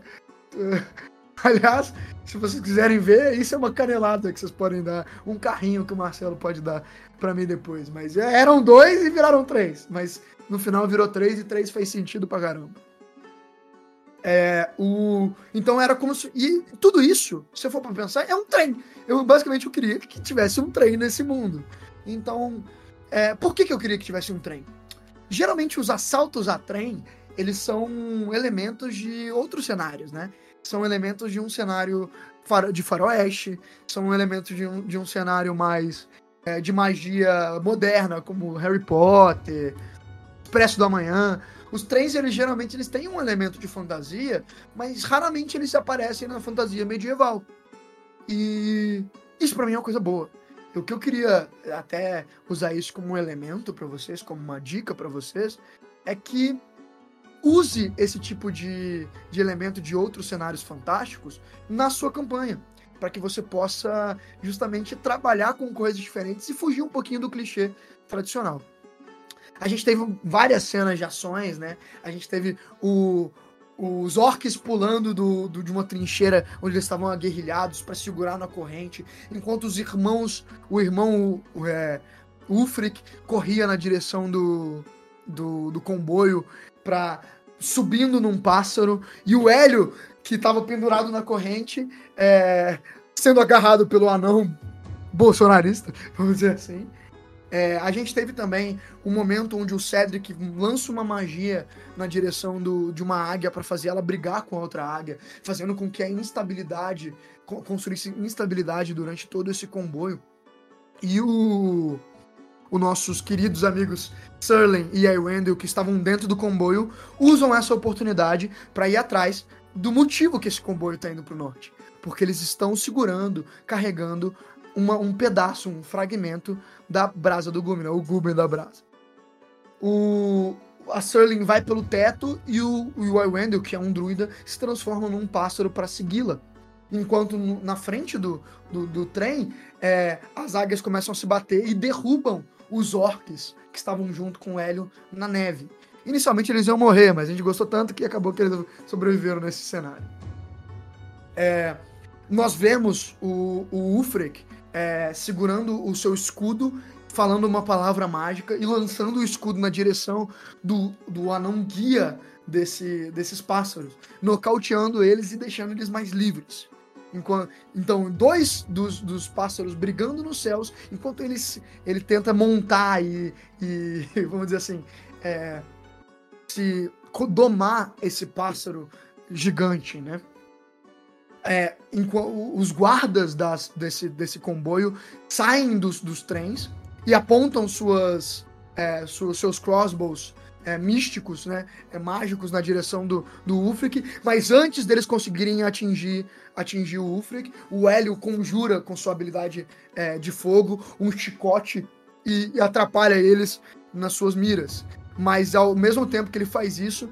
Aliás, se vocês quiserem ver, isso é uma canelada que vocês podem dar. Um carrinho que o Marcelo pode dar para mim depois. Mas é, eram dois e viraram três. Mas no final virou três e três fez sentido pra caramba. É, o... Então era como se. E tudo isso, se for pra pensar, é um trem. Eu basicamente eu queria que tivesse um trem nesse mundo. Então, é... por que, que eu queria que tivesse um trem? Geralmente os assaltos a trem, eles são elementos de outros cenários, né? São elementos de um cenário de faroeste, são elementos de um, de um cenário mais é, de magia moderna, como Harry Potter, Expresso do Amanhã. Os trens, eles geralmente eles têm um elemento de fantasia, mas raramente eles aparecem na fantasia medieval. E isso para mim é uma coisa boa. O que eu queria até usar isso como um elemento para vocês, como uma dica para vocês, é que use esse tipo de, de elemento de outros cenários fantásticos na sua campanha, para que você possa justamente trabalhar com coisas diferentes e fugir um pouquinho do clichê tradicional. A gente teve várias cenas de ações, né? A gente teve o, os orcs pulando do, do, de uma trincheira onde eles estavam aguerrilhados para segurar na corrente, enquanto os irmãos, o irmão o, é, Ulfric corria na direção do, do, do comboio para subindo num pássaro e o Hélio que estava pendurado na corrente é, sendo agarrado pelo anão bolsonarista, vamos dizer assim. É, a gente teve também um momento onde o Cedric lança uma magia na direção do, de uma águia para fazer ela brigar com a outra águia, fazendo com que a instabilidade construísse instabilidade durante todo esse comboio. E o os nossos queridos amigos Serling e Wendell, que estavam dentro do comboio, usam essa oportunidade para ir atrás do motivo que esse comboio está indo para o norte. Porque eles estão segurando, carregando uma, um pedaço, um fragmento da brasa do Gume, né? o gume da brasa. O, a Serling vai pelo teto e o, o que é um druida, se transforma num pássaro para segui-la. Enquanto na frente do, do, do trem, é, as águias começam a se bater e derrubam os orcs que estavam junto com o Hélio na neve. Inicialmente eles iam morrer, mas a gente gostou tanto que acabou que eles sobreviveram nesse cenário. É, nós vemos o, o Ufrek é, segurando o seu escudo, falando uma palavra mágica e lançando o escudo na direção do, do anão guia desse, desses pássaros, nocauteando eles e deixando eles mais livres. Enquanto, então, dois dos, dos pássaros brigando nos céus, enquanto ele, ele tenta montar e, e vamos dizer assim, é, se domar esse pássaro gigante, né? É, os guardas das, desse, desse comboio saem dos, dos trens e apontam suas, é, seus crossbows é, místicos, né, é, mágicos na direção do, do Ulfric, mas antes deles conseguirem atingir, atingir o Ulfric, o Hélio conjura com sua habilidade é, de fogo um chicote e, e, atrapalha eles nas suas miras. Mas ao mesmo tempo que ele faz isso,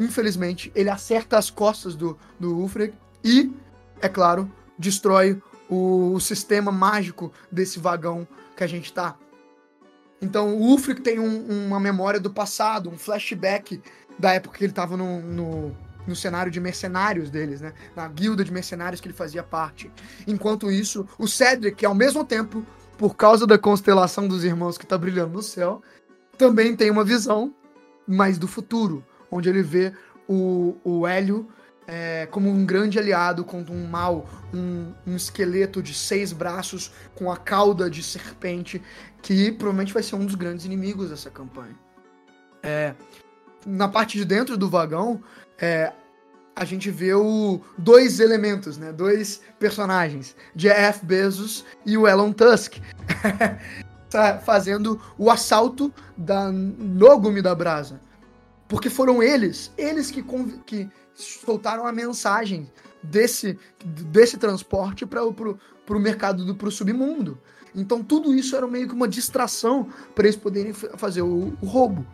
infelizmente, ele acerta as costas do, do Ulfric e, é claro, destrói o, o sistema mágico desse vagão que a gente está então o Ulfric tem um, uma memória do passado, um flashback da época que ele estava no, no, no, cenário de mercenários deles, né? Na guilda de mercenários que ele fazia parte. Enquanto isso, o Cedric, que ao mesmo tempo, por causa da constelação dos irmãos que está brilhando no céu, também tem uma visão, mas do futuro, onde ele vê o, o Hélio é, como um grande aliado contra um mal, um, um, esqueleto de seis braços com a cauda de serpente, que provavelmente vai ser um dos grandes inimigos dessa campanha. É, na parte de dentro do vagão, é, a gente vê o, dois elementos, né? Dois personagens, Jeff Bezos e o Elon Tusk, fazendo o assalto da Nogumi da Brasa. Porque foram eles, eles que, que soltaram a mensagem desse, desse transporte para o mercado do pro submundo. Então tudo isso era meio que uma distração para eles poderem fazer o, o, roubo.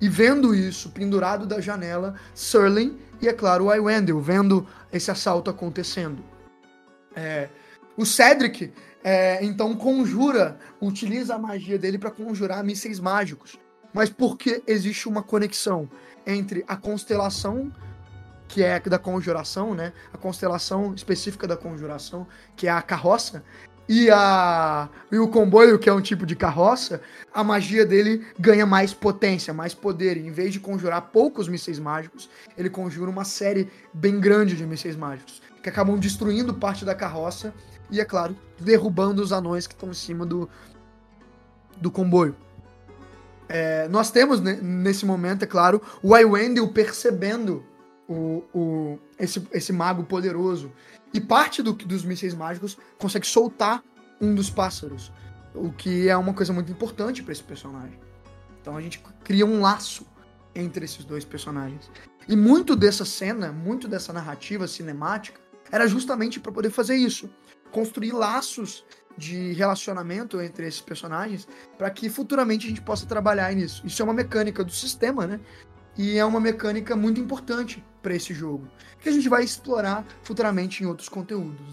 E vendo isso pendurado da janela, Serling e, é claro, o Iwendel, vendo esse assalto acontecendo. É, o Cedric, é, então, conjura, utiliza a magia dele para conjurar mísseis mágicos. Mas porque existe uma conexão entre a constelação que é da conjuração, né? A constelação específica da conjuração, que é a carroça, e, a, e o comboio, que é um tipo de carroça, a magia dele ganha mais potência, mais poder. Em vez de conjurar poucos mísseis mágicos, ele conjura uma série bem grande de mísseis mágicos, que acabam destruindo parte da carroça e, é claro, derrubando os anões que estão em cima do, do comboio. É, nós temos né, nesse momento, é claro, o Iwendel percebendo o, o, esse, esse mago poderoso. E parte do, dos mísseis mágicos consegue soltar um dos pássaros. O que é uma coisa muito importante para esse personagem. Então a gente cria um laço entre esses dois personagens. E muito dessa cena, muito dessa narrativa cinemática, era justamente para poder fazer isso. Construir laços de relacionamento entre esses personagens para que futuramente a gente possa trabalhar nisso. Isso é uma mecânica do sistema, né? E é uma mecânica muito importante para esse jogo, que a gente vai explorar futuramente em outros conteúdos.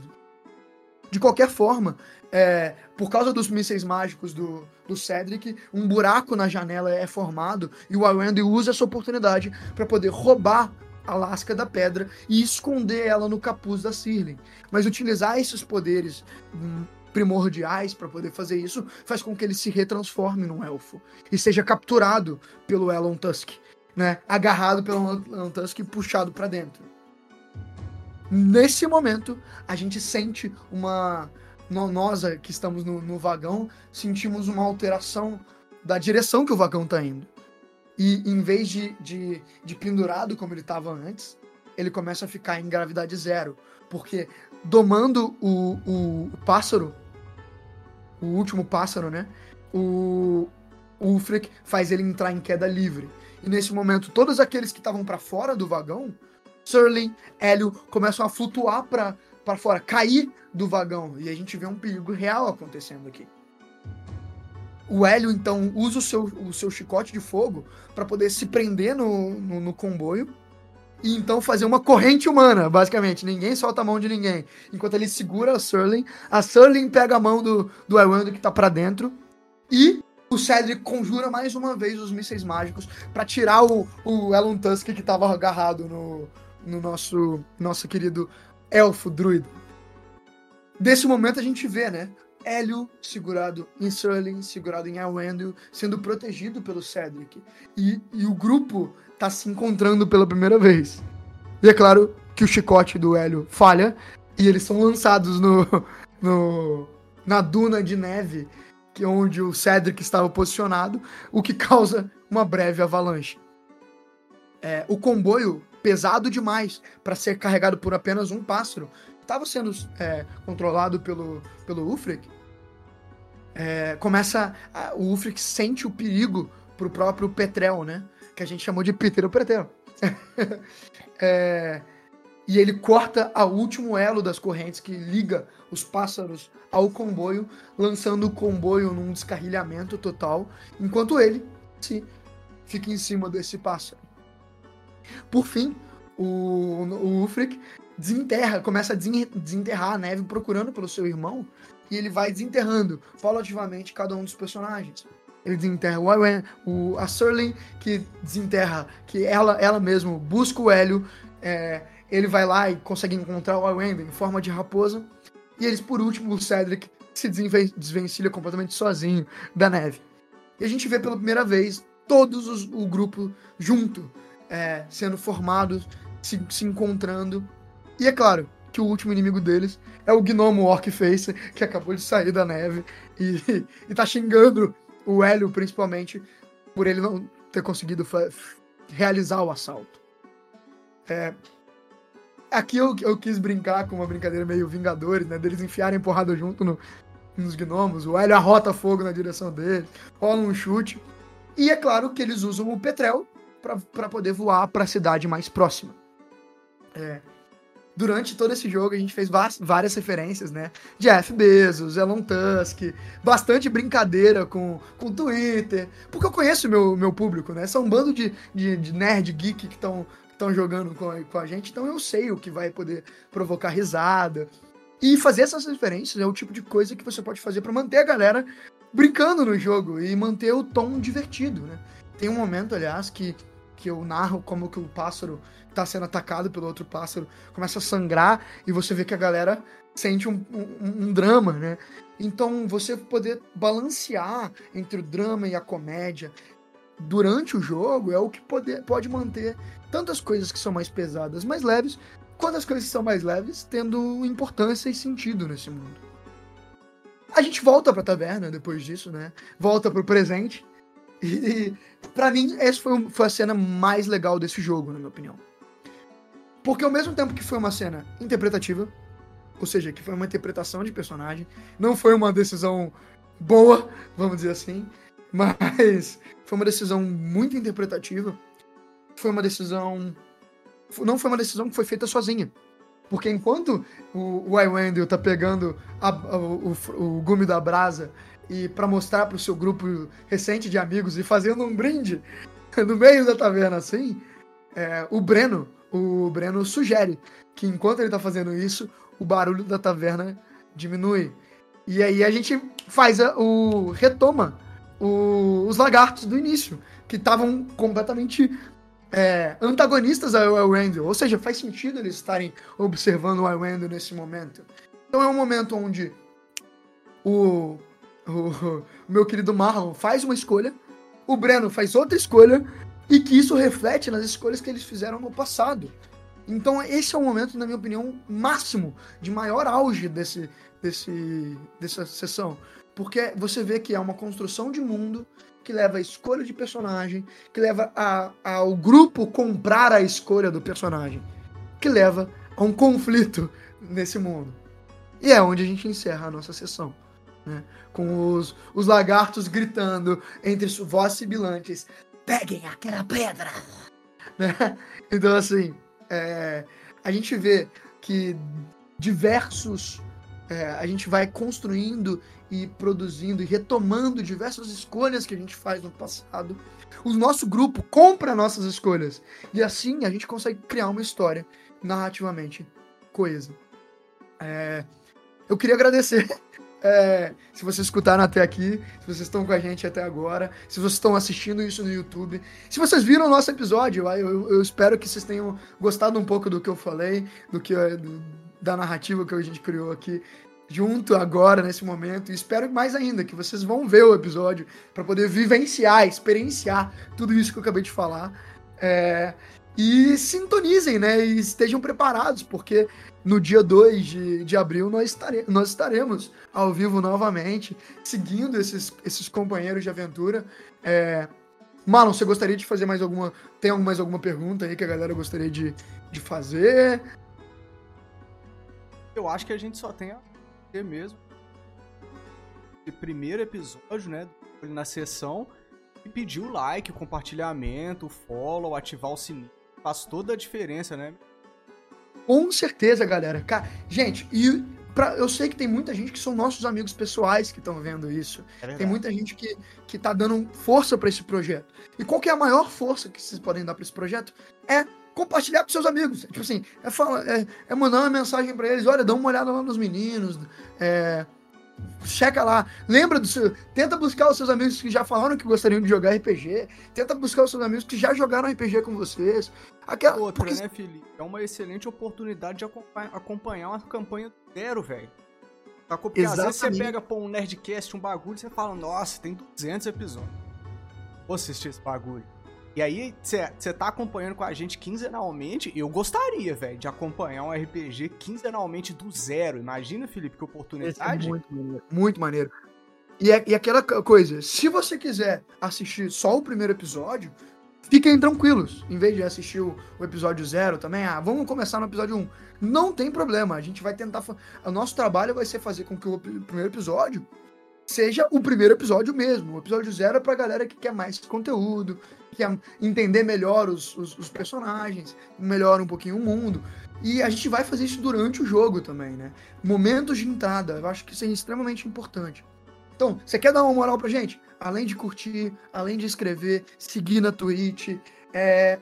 De qualquer forma, é, por causa dos mísseis mágicos do, do Cedric, um buraco na janela é formado e o Arwendy usa essa oportunidade para poder roubar a lasca da pedra e esconder ela no capuz da Sirlen. Mas utilizar esses poderes hum, primordiais para poder fazer isso faz com que ele se retransforme num elfo e seja capturado pelo Elon Tusk né, agarrado pelo Elon Tusk e puxado para dentro. Nesse momento, a gente sente uma. Nós que estamos no, no, vagão, sentimos uma alteração da direção que o vagão está indo. E em vez de, de, de pendurado como ele estava antes, ele começa a ficar em gravidade zero. Porque domando o, o, o pássaro, o último pássaro, né? O, o Ulfric faz ele entrar em queda livre. E nesse momento, todos aqueles que estavam para fora do vagão, Surling, Hélio, começam a flutuar para fora, cair do vagão. E a gente vê um perigo real acontecendo aqui. O Hélio, então, usa o seu, o seu chicote de fogo para poder se prender no, no, no, comboio e então fazer uma corrente humana, basicamente. Ninguém solta a mão de ninguém. Enquanto ele segura a Surling, a Surling pega a mão do, do Elrond que tá para dentro e o Cedric conjura mais uma vez os mísseis mágicos para tirar o, o Elon Tusk que tava agarrado no, no nosso, nosso querido elfo druido. Desse momento a gente vê, né? Hélio segurado em Surling, segurado em Elwendel, sendo protegido pelo Cedric. E, e o grupo tá se encontrando pela primeira vez. E é claro que o chicote do Hélio falha e eles são lançados no, no na duna de neve que é onde o Cedric estava posicionado, o que causa uma breve avalanche. É, o comboio pesado demais para ser carregado por apenas um pássaro estava sendo é, controlado pelo, pelo Ulfric, é, começa. A, o Ulfric sente o perigo pro próprio Petrel, né? Que a gente chamou de Peter o Petrel. é, e ele corta o último elo das correntes que liga os pássaros ao comboio, lançando o comboio num descarrilhamento total, enquanto ele se fica em cima desse pássaro. Por fim, o, o desenterra, começa a desenterrar a neve procurando pelo seu irmão e ele vai desenterrando paulatinamente cada um dos personagens. Ele desenterra o Iwan, o, a Surling, que desenterra, que ela, ela mesma busca o Hélio, é, ele vai lá e consegue encontrar o Iwan em forma de raposa, e eles, por último, o Cedric se desvencilha completamente sozinho da neve. E a gente vê pela primeira vez todos os, o grupo junto, é, sendo formados, se, se encontrando e é claro que o último inimigo deles é o gnomo Orc Face, que acabou de sair da neve e, e tá xingando o Hélio, principalmente, por ele não ter conseguido realizar o assalto. É, aqui eu, eu quis brincar com uma brincadeira meio Vingadores, né? Deles enfiarem porrada junto no, nos gnomos. O Hélio arrota fogo na direção dele, rola um chute. E é claro que eles usam o Petrel para poder voar para a cidade mais próxima. É, durante todo esse jogo a gente fez várias referências, né? Jeff Bezos, Elon Tusk, bastante brincadeira com o Twitter, porque eu conheço meu, meu público, né? São um bando de, de, de nerd geek que estão estão jogando com a, com a gente, então eu sei o que vai poder provocar risada. E fazer essas referências é o tipo de coisa que você pode fazer para manter a galera brincando no jogo e manter o tom divertido, né? Tem um momento, aliás, que, que eu narro como que o pássaro tá sendo atacado pelo outro pássaro começa a sangrar e você vê que a galera sente um, um, um, drama, né? Então você poder balancear entre o drama e a comédia durante o jogo é o que pode, pode manter tanto as coisas que são mais pesadas mais leves, quanto as coisas que são mais leves tendo importância e sentido nesse mundo. A gente volta pra taverna depois disso, né? Volta pro presente. E, para mim, essa foi, foi a cena mais legal desse jogo, na minha opinião. Porque ao mesmo tempo que foi uma cena interpretativa, ou seja, que foi uma interpretação de personagem, não foi uma decisão boa, vamos dizer assim, mas foi uma decisão muito interpretativa. Foi uma decisão. Não foi uma decisão que foi feita sozinha. Porque enquanto o, o Iwendel tá pegando a, o, o, gume da brasa e para mostrar pro seu grupo recente de amigos e fazendo um brinde no meio da taverna assim, é, o Breno, o Breno sugere que enquanto ele tá fazendo isso, o barulho da taverna diminui. E aí a gente faz a, o. retoma o, os lagartos do início, que estavam completamente é, antagonistas ao Elrond. Ou seja, faz sentido eles estarem observando o Elrond nesse momento. Então é um momento onde o, o, o meu querido Marlon faz uma escolha, o Breno faz outra escolha, e que isso reflete nas escolhas que eles fizeram no passado. Então esse é o momento, na minha opinião, máximo de maior auge desse, desse, dessa sessão, porque você vê que é uma construção de mundo que leva a escolha de personagem, que leva a, ao grupo comprar a escolha do personagem, que leva a um conflito nesse mundo. E é onde a gente encerra a nossa sessão. né? Com os, os lagartos gritando entre vozes sibilantes: peguem aquela pedra! Né? Então, assim, é, a gente vê que diversos. É, a gente vai construindo e produzindo e retomando diversas escolhas que a gente faz no passado. O nosso grupo compra nossas escolhas. E assim a gente consegue criar uma história narrativamente coesa. É, eu queria agradecer é, se vocês escutaram até aqui, se vocês estão com a gente até agora, se vocês estão assistindo isso no YouTube, se vocês viram o nosso episódio, eu, eu, eu espero que vocês tenham gostado um pouco do que eu falei, do que do, da narrativa que a gente criou aqui junto agora nesse momento e espero mais ainda que vocês vão ver o episódio para poder vivenciar, experienciar tudo isso que eu acabei de falar. É, e sintonizem, né? E estejam preparados, porque no dia 2 de, de abril nós, estare, nós estaremos ao vivo novamente, seguindo esses, esses companheiros de aventura. É... Marlon, você gostaria de fazer mais alguma. Tem mais alguma pergunta aí que a galera gostaria de, de fazer? Eu acho que a gente só tem a ter mesmo. O primeiro episódio, né? Na sessão. E pedir o like, o compartilhamento, o follow, ativar o sininho. Faz toda a diferença, né? Com certeza, galera. Cara, gente, e pra, eu sei que tem muita gente que são nossos amigos pessoais que estão vendo isso. É tem muita gente que, que tá dando força para esse projeto. E qual que é a maior força que vocês podem dar para esse projeto? É compartilhar com seus amigos. Tipo assim, é, fala, é, é mandar uma mensagem para eles, olha, dá uma olhada lá nos meninos, é, checa lá. Lembra do seu. Tenta buscar os seus amigos que já falaram que gostariam de jogar RPG. Tenta buscar os seus amigos que já jogaram RPG com vocês. Aquela... Outra, Porque... né, Felipe? É uma excelente oportunidade de acompanhar uma campanha zero, velho. Porque às vezes você pega pô, um Nerdcast, um bagulho, e você fala, nossa, tem 200 episódios. Vou assistir esse bagulho. E aí, você tá acompanhando com a gente quinzenalmente. Eu gostaria, velho, de acompanhar um RPG quinzenalmente do zero. Imagina, Felipe, que oportunidade. É muito maneiro. Muito maneiro. E, é, e aquela coisa, se você quiser assistir só o primeiro episódio, fiquem tranquilos. Em vez de assistir o, o episódio zero também, ah, vamos começar no episódio 1. Um. Não tem problema. A gente vai tentar. O nosso trabalho vai ser fazer com que o primeiro episódio seja o primeiro episódio mesmo. O episódio zero é pra galera que quer mais conteúdo, que quer entender melhor os, os, os, personagens, melhor um pouquinho o mundo. E a gente vai fazer isso durante o jogo também, né? Momentos de entrada, eu acho que isso é extremamente importante. Então, você quer dar uma moral pra gente? Além de curtir, além de escrever, seguir na Twitch, é,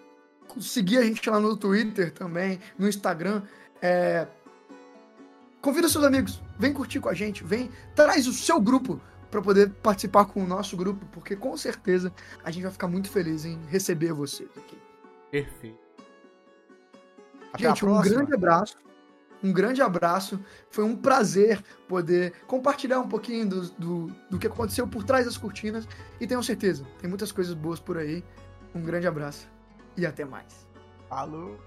seguir a gente lá no Twitter também, no Instagram. É, Convida seus amigos, vem curtir com a gente, vem, traz o seu grupo para poder participar com o nosso grupo, porque com certeza a gente vai ficar muito feliz em receber vocês aqui. Perfeito. Até gente, um grande abraço. Um grande abraço. Foi um prazer poder compartilhar um pouquinho do, do, do que aconteceu por trás das cortinas. E tenho certeza, tem muitas coisas boas por aí. Um grande abraço e até mais. Falou!